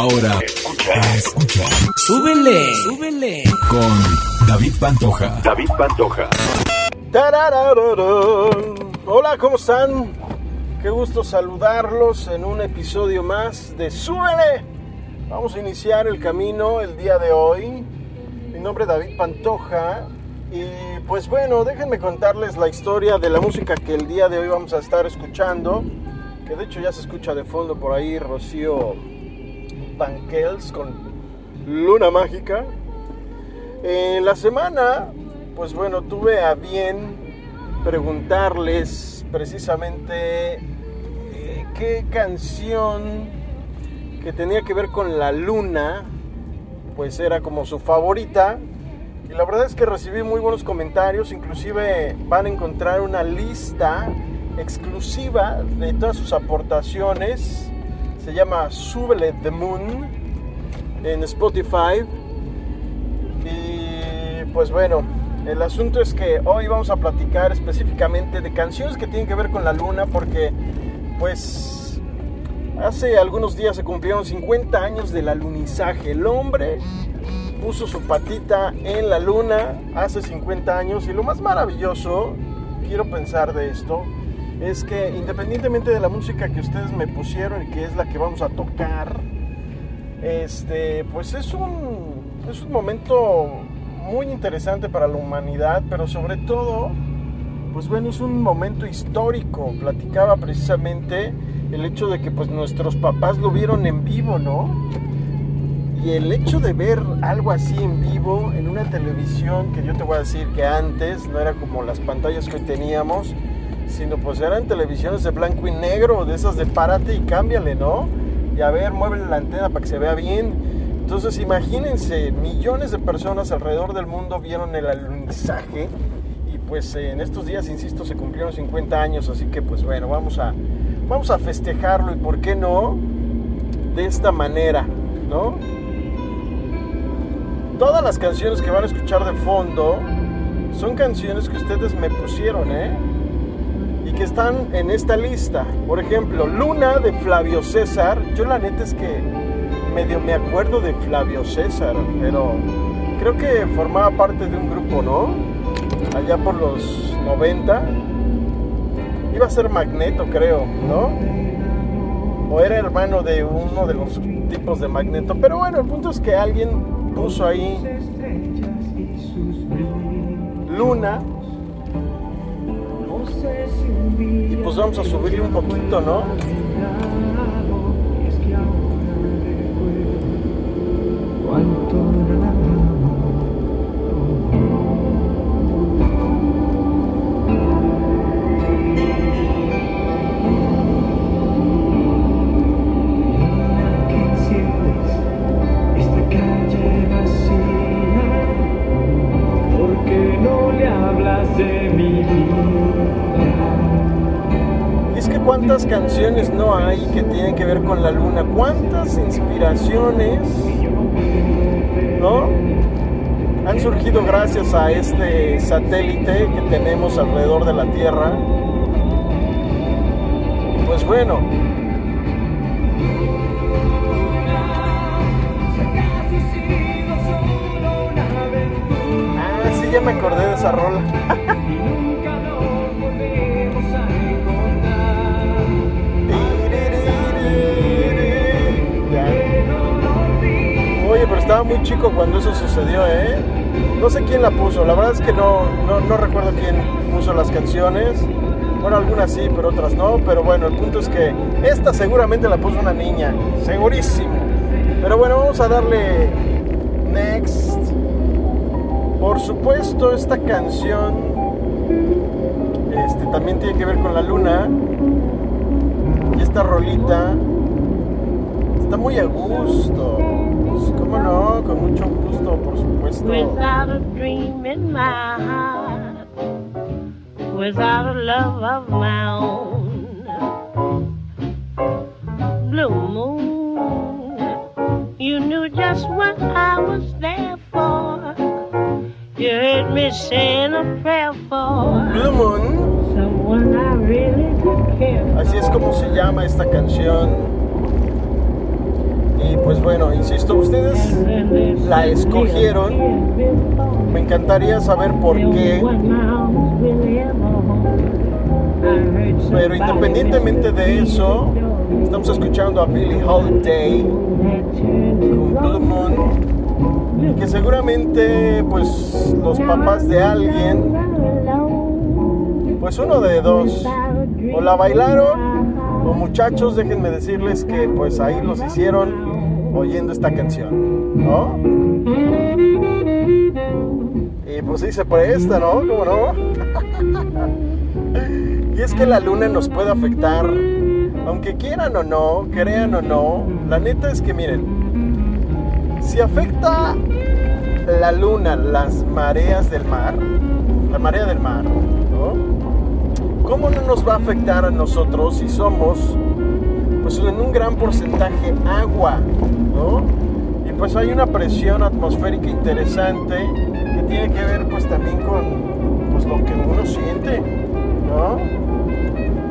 Ahora escucha, escucha. Súbele, súbele. Con David Pantoja. David Pantoja. Hola, ¿cómo están? Qué gusto saludarlos en un episodio más de Súbele. Vamos a iniciar el camino el día de hoy. Mi nombre es David Pantoja y pues bueno, déjenme contarles la historia de la música que el día de hoy vamos a estar escuchando. Que de hecho ya se escucha de fondo por ahí Rocío Banquels con Luna Mágica. En la semana, pues bueno, tuve a bien preguntarles precisamente eh, qué canción que tenía que ver con la luna, pues era como su favorita. Y la verdad es que recibí muy buenos comentarios, inclusive van a encontrar una lista exclusiva de todas sus aportaciones se llama Súbele the Moon en Spotify. Y pues bueno, el asunto es que hoy vamos a platicar específicamente de canciones que tienen que ver con la luna porque pues hace algunos días se cumplieron 50 años del alunizaje. El hombre puso su patita en la luna hace 50 años y lo más maravilloso, quiero pensar de esto, es que independientemente de la música que ustedes me pusieron y que es la que vamos a tocar, este, pues es un, es un momento muy interesante para la humanidad, pero sobre todo, pues bueno, es un momento histórico. Platicaba precisamente el hecho de que pues nuestros papás lo vieron en vivo, ¿no? Y el hecho de ver algo así en vivo en una televisión, que yo te voy a decir que antes no era como las pantallas que hoy teníamos, sino pues eran televisiones de blanco y negro, de esas de párate y cámbiale, ¿no? Y a ver, mueve la antena para que se vea bien. Entonces imagínense, millones de personas alrededor del mundo vieron el alunizaje y pues en estos días, insisto, se cumplieron 50 años, así que pues bueno, vamos a, vamos a festejarlo y por qué no de esta manera, ¿no? Todas las canciones que van a escuchar de fondo son canciones que ustedes me pusieron, ¿eh? Que están en esta lista. Por ejemplo, Luna de Flavio César. Yo la neta es que medio me acuerdo de Flavio César, pero creo que formaba parte de un grupo, ¿no? Allá por los 90. Iba a ser Magneto, creo, ¿no? O era hermano de uno de los tipos de Magneto. Pero bueno, el punto es que alguien puso ahí Luna y pues vamos a subirle un poquito, ¿no? ¿Cuántas canciones no hay que tienen que ver con la luna? ¿Cuántas inspiraciones, ¿no? Han surgido gracias a este satélite que tenemos alrededor de la Tierra. Pues bueno. Ah, sí, ya me acordé de esa rola. muy chico cuando eso sucedió, ¿eh? No sé quién la puso, la verdad es que no, no, recuerdo quién puso las canciones. Bueno, algunas sí, pero otras no. Pero bueno, el punto es que esta seguramente la puso una niña, segurísimo. Pero bueno, vamos a darle next. Por supuesto, esta canción este, también tiene que ver con la luna. Y esta rolita está muy a gusto. ¿Cómo no? Con mucho gusto, por supuesto. Without a dream in my heart, without a love of my own, blue moon, you knew just what I was there for. You heard me saying a prayer for Blue Moon. Someone I really care Así es como se llama esta canción. Pues bueno, insisto, ustedes la escogieron. Me encantaría saber por qué. Pero independientemente de eso, estamos escuchando a Billie Holiday con Blue Moon, que seguramente pues los papás de alguien, pues uno de dos, o la bailaron o muchachos, déjenme decirles que pues ahí los hicieron oyendo esta canción, ¿no? Y pues sí se presta, ¿no? ¿Cómo no? y es que la luna nos puede afectar, aunque quieran o no, crean o no, la neta es que miren, si afecta la luna las mareas del mar, la marea del mar, ¿no? ¿cómo no nos va a afectar a nosotros si somos, pues en un gran porcentaje agua, ¿no? Y pues hay una presión atmosférica interesante que tiene que ver pues también con pues, lo que uno siente, ¿no?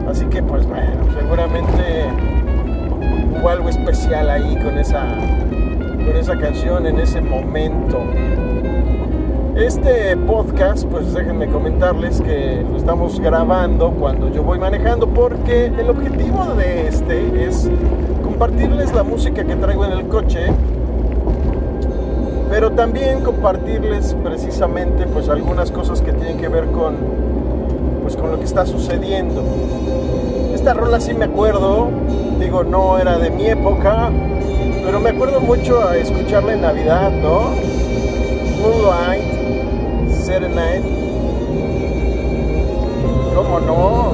Así que pues bueno, seguramente hubo algo especial ahí con esa, con esa canción en ese momento. Este podcast, pues déjenme comentarles que lo estamos grabando cuando yo voy manejando porque el objetivo de este es compartirles la música que traigo en el coche, pero también compartirles precisamente pues algunas cosas que tienen que ver con pues con lo que está sucediendo. Esta rola sí me acuerdo, digo, no era de mi época, pero me acuerdo mucho a escucharla en Navidad, ¿no? Moonlight Serenade. ¿Cómo no?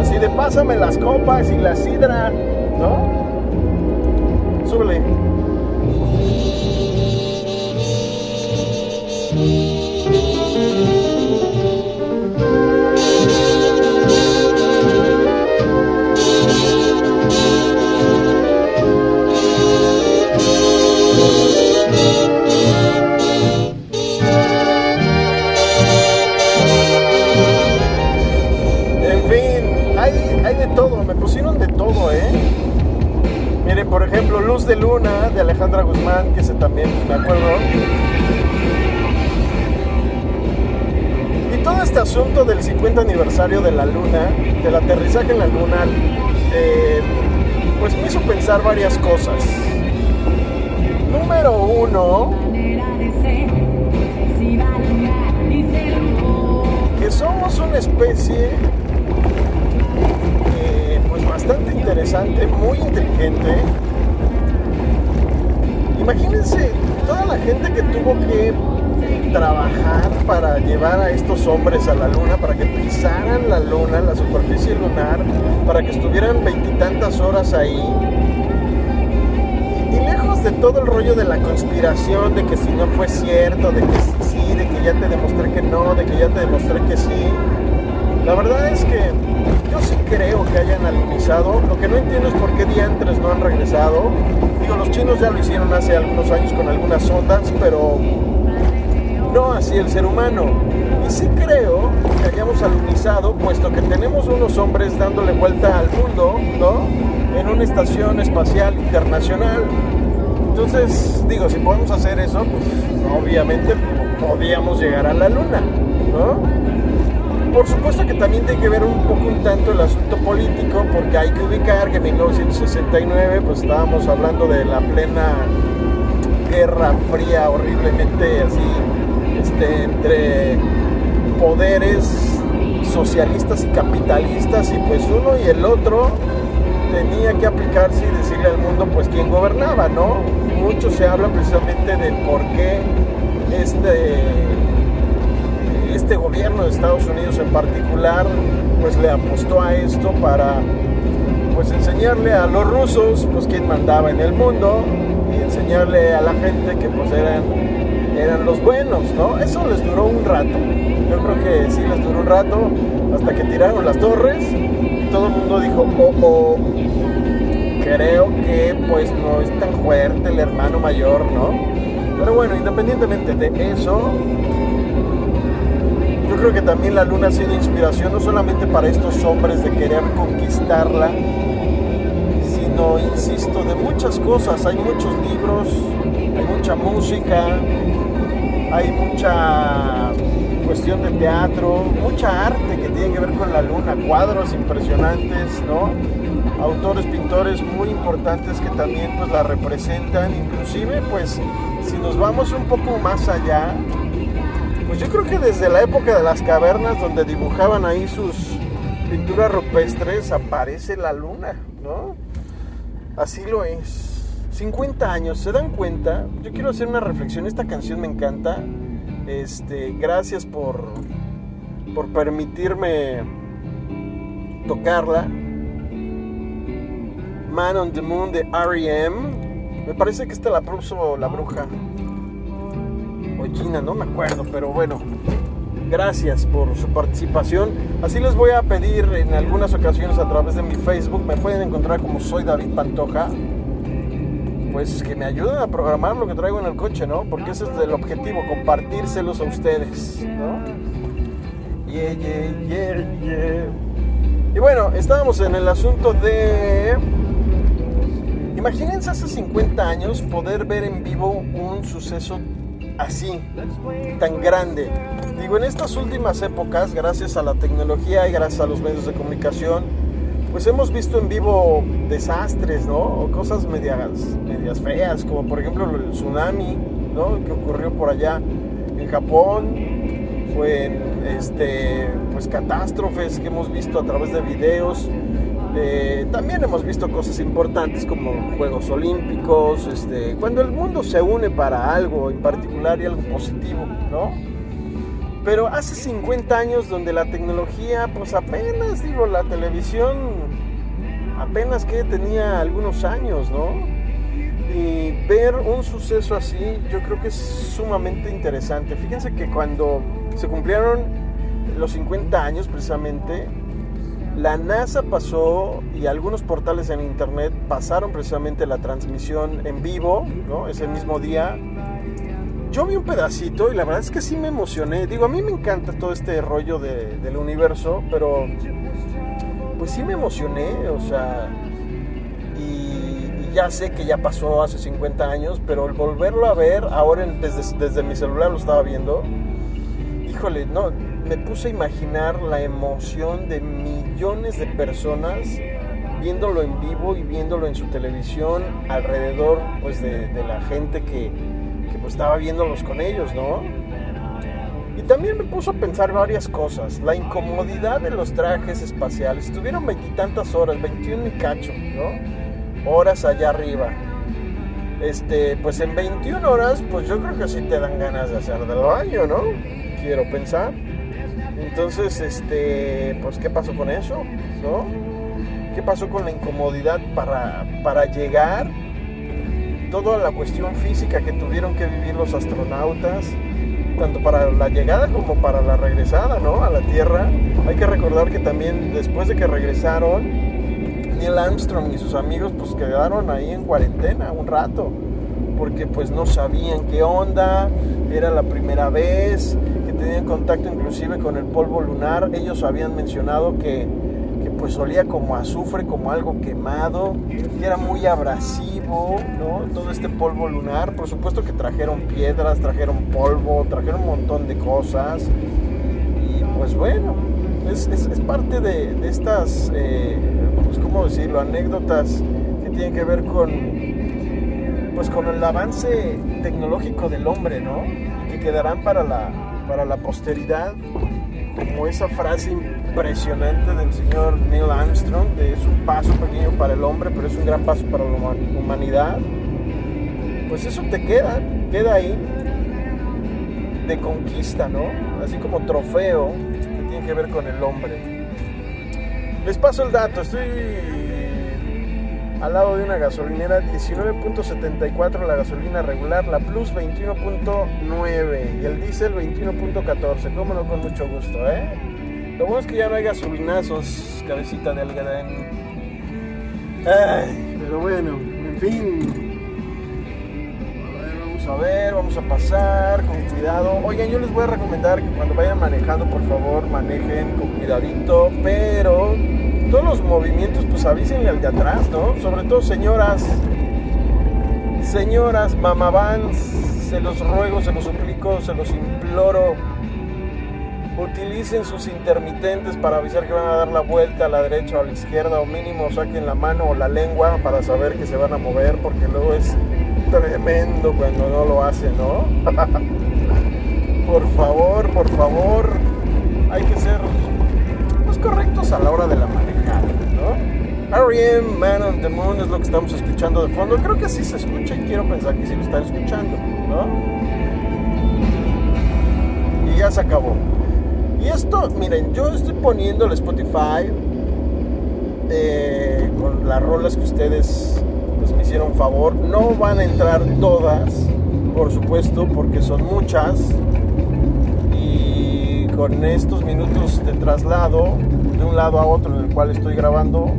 Así de pásame las copas y la sidra, ¿no? Súbele. Todo, me pusieron de todo, ¿eh? Miren, por ejemplo, Luz de Luna de Alejandra Guzmán, que ese también me acuerdo. Y todo este asunto del 50 aniversario de la Luna, del aterrizaje en la Luna, eh, pues me hizo pensar varias cosas. Número uno, que somos una especie bastante interesante, muy inteligente. Imagínense toda la gente que tuvo que trabajar para llevar a estos hombres a la luna, para que pisaran la luna, la superficie lunar, para que estuvieran veintitantas horas ahí. Y lejos de todo el rollo de la conspiración, de que si no fue cierto, de que sí, de que ya te demostré que no, de que ya te demostré que sí, la verdad es que yo sí creo que hayan alunizado. Lo que no entiendo es por qué diantres no han regresado. Digo, los chinos ya lo hicieron hace algunos años con algunas ondas, pero no así el ser humano. Y sí creo que hayamos alunizado, puesto que tenemos unos hombres dándole vuelta al mundo, ¿no? En una estación espacial internacional. Entonces, digo, si podemos hacer eso, pues obviamente podíamos llegar a la luna, ¿no? Por supuesto que también tiene que ver un poco un tanto el asunto político, porque hay que ubicar que en 1969 pues estábamos hablando de la plena guerra fría, horriblemente así, este, entre poderes socialistas y capitalistas, y pues uno y el otro tenía que aplicarse y decirle al mundo pues quién gobernaba, ¿no? Mucho se habla precisamente del por qué este este gobierno de Estados Unidos en particular pues le apostó a esto para pues enseñarle a los rusos pues quién mandaba en el mundo y enseñarle a la gente que pues eran eran los buenos, ¿no? Eso les duró un rato. Yo creo que sí les duró un rato hasta que tiraron las torres y todo el mundo dijo, "Oh, oh creo que pues no es tan fuerte el hermano mayor, ¿no?" Pero bueno, independientemente de eso, creo que también la luna ha sido inspiración no solamente para estos hombres de querer conquistarla, sino, insisto, de muchas cosas. Hay muchos libros, hay mucha música, hay mucha cuestión de teatro, mucha arte que tiene que ver con la luna, cuadros impresionantes, ¿no? Autores, pintores muy importantes que también pues la representan, inclusive pues si nos vamos un poco más allá, pues yo creo que desde la época de las cavernas donde dibujaban ahí sus pinturas rupestres aparece la luna, ¿no? Así lo es. 50 años, ¿se dan cuenta? Yo quiero hacer una reflexión, esta canción me encanta. Este, gracias por, por permitirme tocarla. Man on the Moon de R.E.M. Me parece que esta la puso la bruja. O Gina, no me acuerdo, pero bueno. Gracias por su participación. Así les voy a pedir en algunas ocasiones a través de mi Facebook. Me pueden encontrar como soy David Pantoja pues que me ayuden a programar lo que traigo en el coche, ¿no? Porque ese es el objetivo, compartírselos a ustedes, ¿no? Yeah, yeah, yeah, yeah. Y bueno, estábamos en el asunto de... Imagínense hace 50 años poder ver en vivo un suceso así, tan grande. Digo, en estas últimas épocas, gracias a la tecnología y gracias a los medios de comunicación, pues hemos visto en vivo desastres, ¿no? O cosas medias, medias feas, como por ejemplo el tsunami, ¿no? Que ocurrió por allá en Japón, fue este, pues catástrofes que hemos visto a través de videos. Eh, también hemos visto cosas importantes como Juegos Olímpicos, este, cuando el mundo se une para algo en particular y algo positivo, ¿no? Pero hace 50 años donde la tecnología, pues apenas, digo, la televisión apenas que tenía algunos años, ¿no? Y ver un suceso así, yo creo que es sumamente interesante. Fíjense que cuando se cumplieron los 50 años precisamente, la NASA pasó y algunos portales en internet pasaron precisamente la transmisión en vivo, ¿no? Ese mismo día yo vi un pedacito y la verdad es que sí me emocioné. Digo, a mí me encanta todo este rollo del universo, pero pues sí me emocioné, o sea, y, ya sé que ya pasó hace 50 años, pero el volverlo a ver, ahora desde, desde mi celular lo estaba viendo, híjole, no, me puse a imaginar la emoción de millones de personas viéndolo en vivo y viéndolo en su televisión alrededor pues de la gente que, pues estaba viéndolos con ellos, ¿no? Y también me puso a pensar varias cosas. La incomodidad de los trajes espaciales. Estuvieron veintitantas horas, 21 y cacho, ¿no? Horas allá arriba. Este, pues en 21 horas, pues yo creo que sí te dan ganas de hacer del baño, ¿no? Quiero pensar. Entonces, este, pues ¿qué pasó con eso? ¿Qué pasó con la incomodidad para, para llegar toda la cuestión física que tuvieron que vivir los astronautas, tanto para la llegada como para la regresada, ¿no? A la Tierra. Hay que recordar que también después de que regresaron, Neil Armstrong y sus amigos pues quedaron ahí en cuarentena un rato, porque pues no sabían qué onda, era la primera vez que tenían contacto inclusive con el polvo lunar. Ellos habían mencionado que pues olía como azufre, como algo quemado, que era muy abrasivo, ¿no? Todo este polvo lunar. Por supuesto que trajeron piedras, trajeron polvo, trajeron un montón de cosas. Y pues bueno, es, parte de, estas, eh, pues cómo decirlo, anécdotas que tienen que ver con, pues con el avance tecnológico del hombre, ¿no? que quedarán para la, para la posteridad como esa frase impresionante del señor Neil Armstrong, de es un paso pequeño para el hombre, pero es un gran paso para la humanidad, pues eso te queda, queda ahí de conquista, ¿no? Así como trofeo que tiene que ver con el hombre. Les paso el dato, estoy al lado de una gasolinera 19.74 la gasolina regular, la Plus 21.9 y el diésel 21.14. Cómo no, con mucho gusto, ¿eh? Lo bueno es que ya no hay gasolinazos, cabecita de algodón. Ay, pero bueno, en fin. vamos a ver, vamos a pasar con cuidado. Oigan, yo les voy a recomendar que cuando vayan manejando, por favor, manejen con cuidadito, pero todos los movimientos, pues avísenle al de atrás, ¿no? Sobre todo señoras, señoras, mamavans, se los ruego, se los suplico, se los imploro. Utilicen sus intermitentes para avisar que van a dar la vuelta a la derecha o a la izquierda o mínimo saquen la mano o la lengua para saber que se van a mover porque luego es tremendo cuando no lo hacen, ¿no? por favor, por favor, hay que ser pues, correctos a la hora de la manejada, ¿no? R.E.M. Man on the Moon es lo que estamos escuchando de fondo. Creo que sí se escucha y quiero pensar que sí lo están escuchando, ¿no? Y ya se acabó. Y esto, miren, yo estoy poniendo el Spotify eh, con las rolas que ustedes pues, me hicieron favor. No van a entrar todas, por supuesto, porque son muchas. Y con estos minutos de traslado de un lado a otro en el cual estoy grabando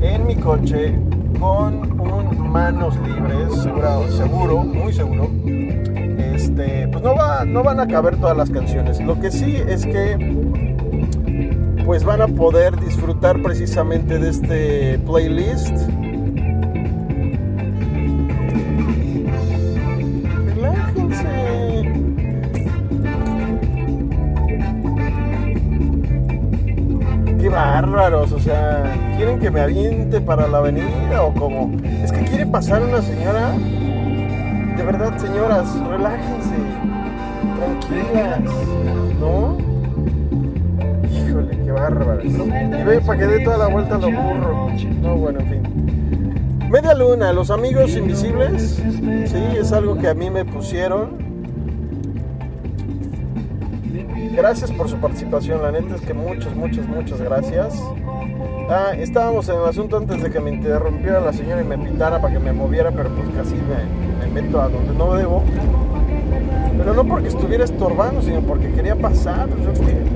en mi coche con un manos libres, seguro, seguro muy seguro este, pues no, va, no van a caber todas las canciones. Lo que sí es que pues van a poder disfrutar precisamente de este playlist. Bárbaros, o sea, ¿quieren que me aviente para la avenida o como? Es que quiere pasar una señora de verdad, señoras, relájense, tranquilas, ¿no? Híjole, qué bárbaro. Y ve para que dé toda la vuelta a lo burro. No, bueno, en fin. Media luna, los amigos invisibles, sí, es algo que a mí me pusieron. Gracias por su participación, la neta es que muchas, muchas, muchas gracias. Ah, estábamos en el asunto antes de que me interrumpiera la señora y me pitara para que me moviera, pero pues casi me, me meto a donde no debo. Pero no porque estuviera estorbando, sino porque quería pasar.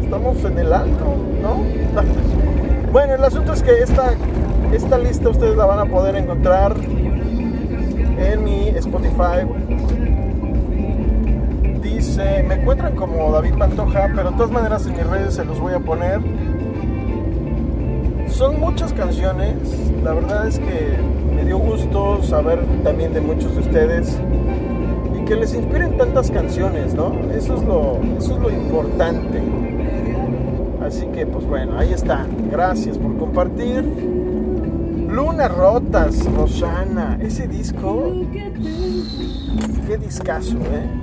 Estamos en el alto, ¿no? bueno, el asunto es que esta, esta lista ustedes la van a poder encontrar en mi Spotify. Me encuentran como David Pantoja, pero de todas maneras en mis redes se los voy a poner son muchas canciones. La verdad es que me dio gusto saber también de muchos de ustedes y que les inspiren tantas canciones, ¿no? Eso es lo, eso es lo importante. Así que, pues bueno, ahí está. Gracias por compartir. Luna Rotas, Rosana, ese disco, qué discazo, ¿eh?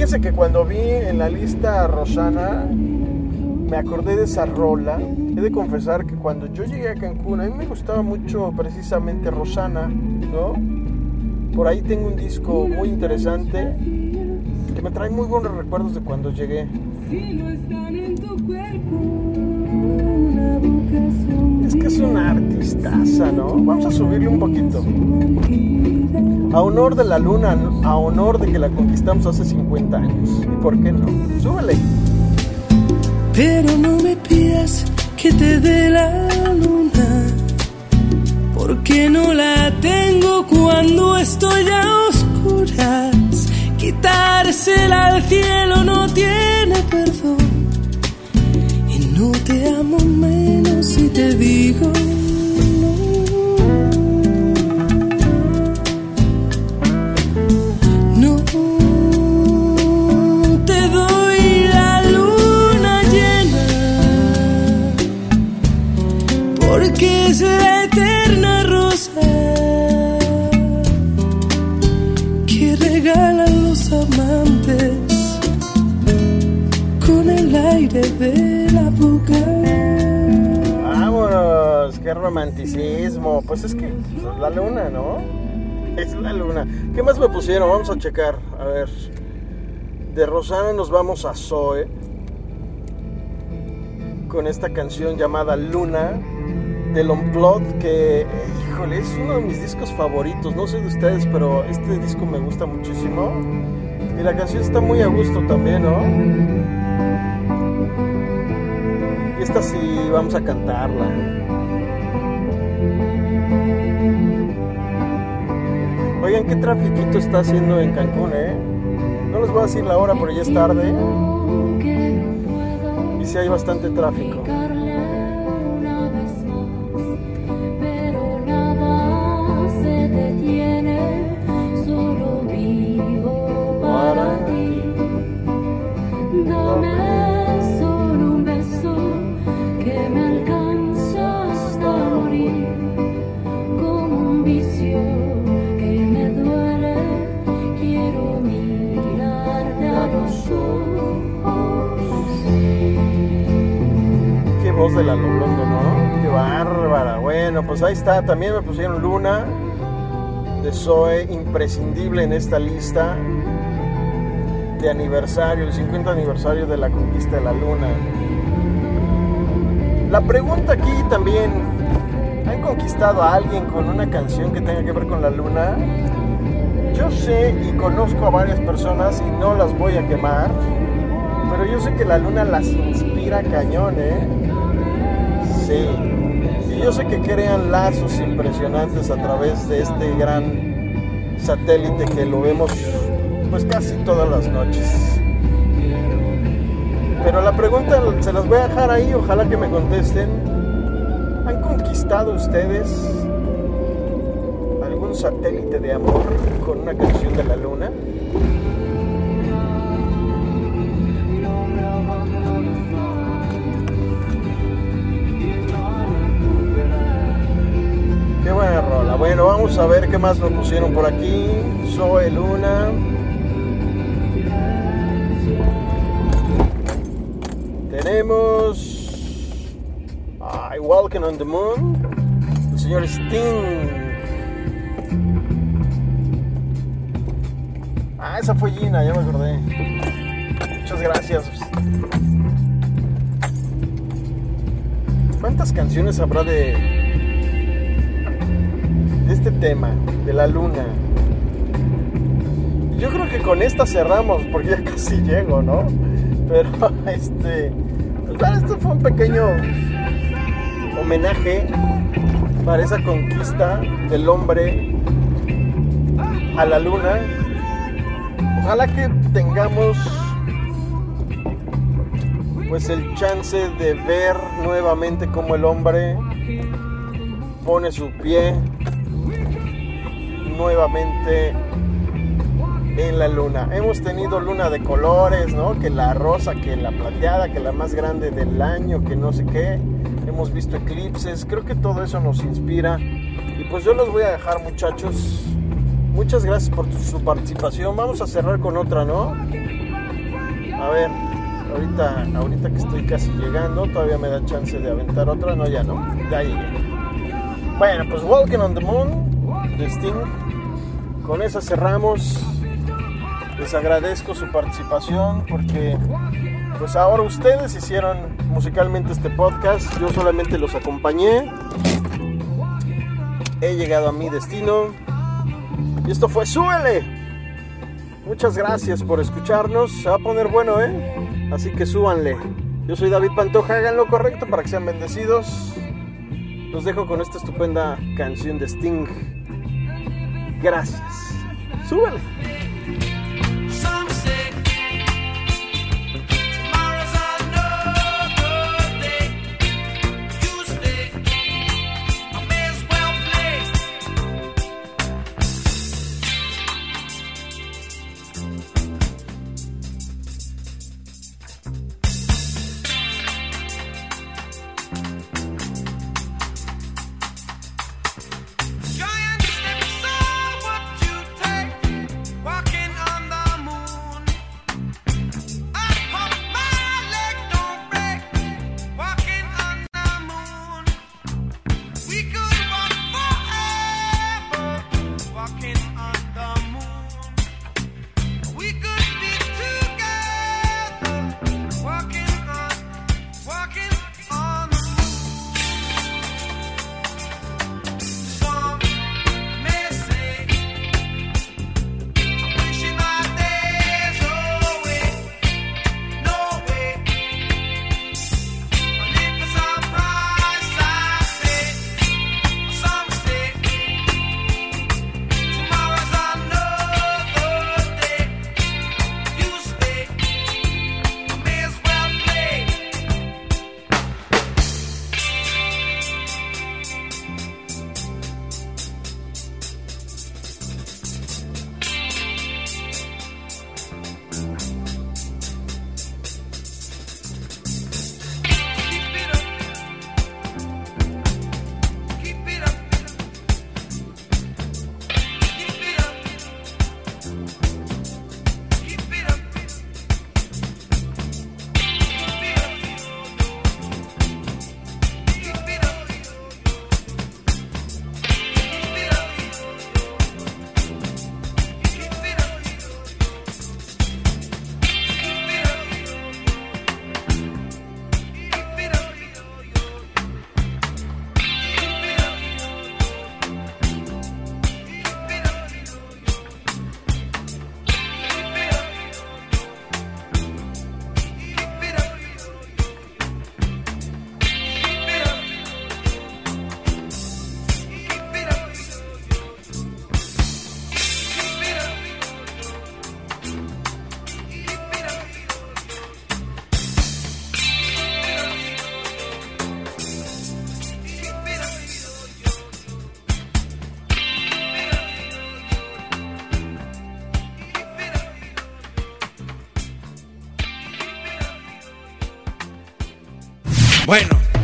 Fíjense que cuando vi en la lista Rosana, me acordé de esa rola. He de confesar que cuando yo llegué a Cancún, a mí me gustaba mucho precisamente Rosana, ¿no? Por ahí tengo un disco muy interesante que me trae muy buenos recuerdos de cuando llegué. Es que es una artistaza, ¿no? Vamos a subirle un poquito. A honor de la luna, a honor de que la conquistamos hace 50 años. ¿Y por qué no? Súbele. Pero no me pidas que te dé la luna, porque no la tengo cuando estoy a oscuras. Quitársela al cielo no tiene perdón. Y no te amo menos si te digo es la eterna rosa que regalan los amantes con el aire de la boca. Vámonos, qué romanticismo. Pues es que es la luna, ¿no? Es la luna. ¿Qué más me pusieron? Vamos a checar. A ver. De Rosana nos vamos a Zoe. Con esta canción llamada Luna. Del Unplugged. Que, híjole, es uno de mis discos favoritos. No sé de ustedes, pero este disco me gusta muchísimo. Y la canción está muy a gusto también, ¿no? Y esta sí, vamos a cantarla. Oigan, ¿qué trafiquito está haciendo en Cancún, eh? No les voy a decir la hora, pero ya es tarde. Y sí hay bastante tráfico. Está. También me pusieron Luna de Zoe, imprescindible en esta lista de aniversario, el 50 aniversario de la conquista de la Luna. La pregunta aquí también, ¿han conquistado a alguien con una canción que tenga que ver con la Luna? Yo sé y conozco a varias personas y no las voy a quemar, pero yo sé que la Luna las inspira cañón, ¿eh? Sí. Yo sé que crean lazos impresionantes a través de este gran satélite que lo vemos pues casi todas las noches. Pero la pregunta se las voy a dejar ahí, ojalá que me contesten. ¿Han conquistado ustedes algún satélite de amor con una canción de la luna? Vamos a ver qué más me pusieron por aquí. Zoe Luna. Tenemos. Ay, Walking on the Moon. El señor Sting. Ah, esa fue Gina, ya me acordé. Muchas gracias. ¿Cuántas canciones habrá de, de este tema, de la luna? Yo creo que con esta cerramos, porque ya casi llego, ¿no? Pero este. Pues bueno, esto fue un pequeño homenaje para esa conquista del hombre a la luna. Ojalá que tengamos pues el chance de ver nuevamente cómo el hombre pone su pie nuevamente en la luna. Hemos tenido luna de colores, ¿no? Que la rosa, que la plateada, que la más grande del año, que no sé qué. Hemos visto eclipses. Creo que todo eso nos inspira. Y pues yo los voy a dejar, muchachos. Muchas gracias por su participación. Vamos a cerrar con otra, ¿no? A ver, ahorita, ahorita que estoy casi llegando, todavía me da chance de aventar otra. No, ya no. Ya llegué. Bueno, pues Walking on the Moon de Sting. Con esa cerramos. Les agradezco su participación porque pues ahora ustedes hicieron musicalmente este podcast, yo solamente los acompañé. He llegado a mi destino y esto fue Súbele. Muchas gracias por escucharnos. Se va a poner bueno, ¿eh? Así que súbanle. Yo soy David Pantoja, hagan lo correcto para que sean bendecidos. Los dejo con esta estupenda canción de Sting. Gracias. Súbele.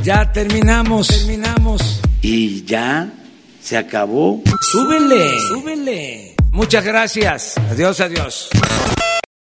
Ya terminamos, terminamos. Y ya se acabó. Súbele, súbele. Muchas gracias. Adiós, adiós.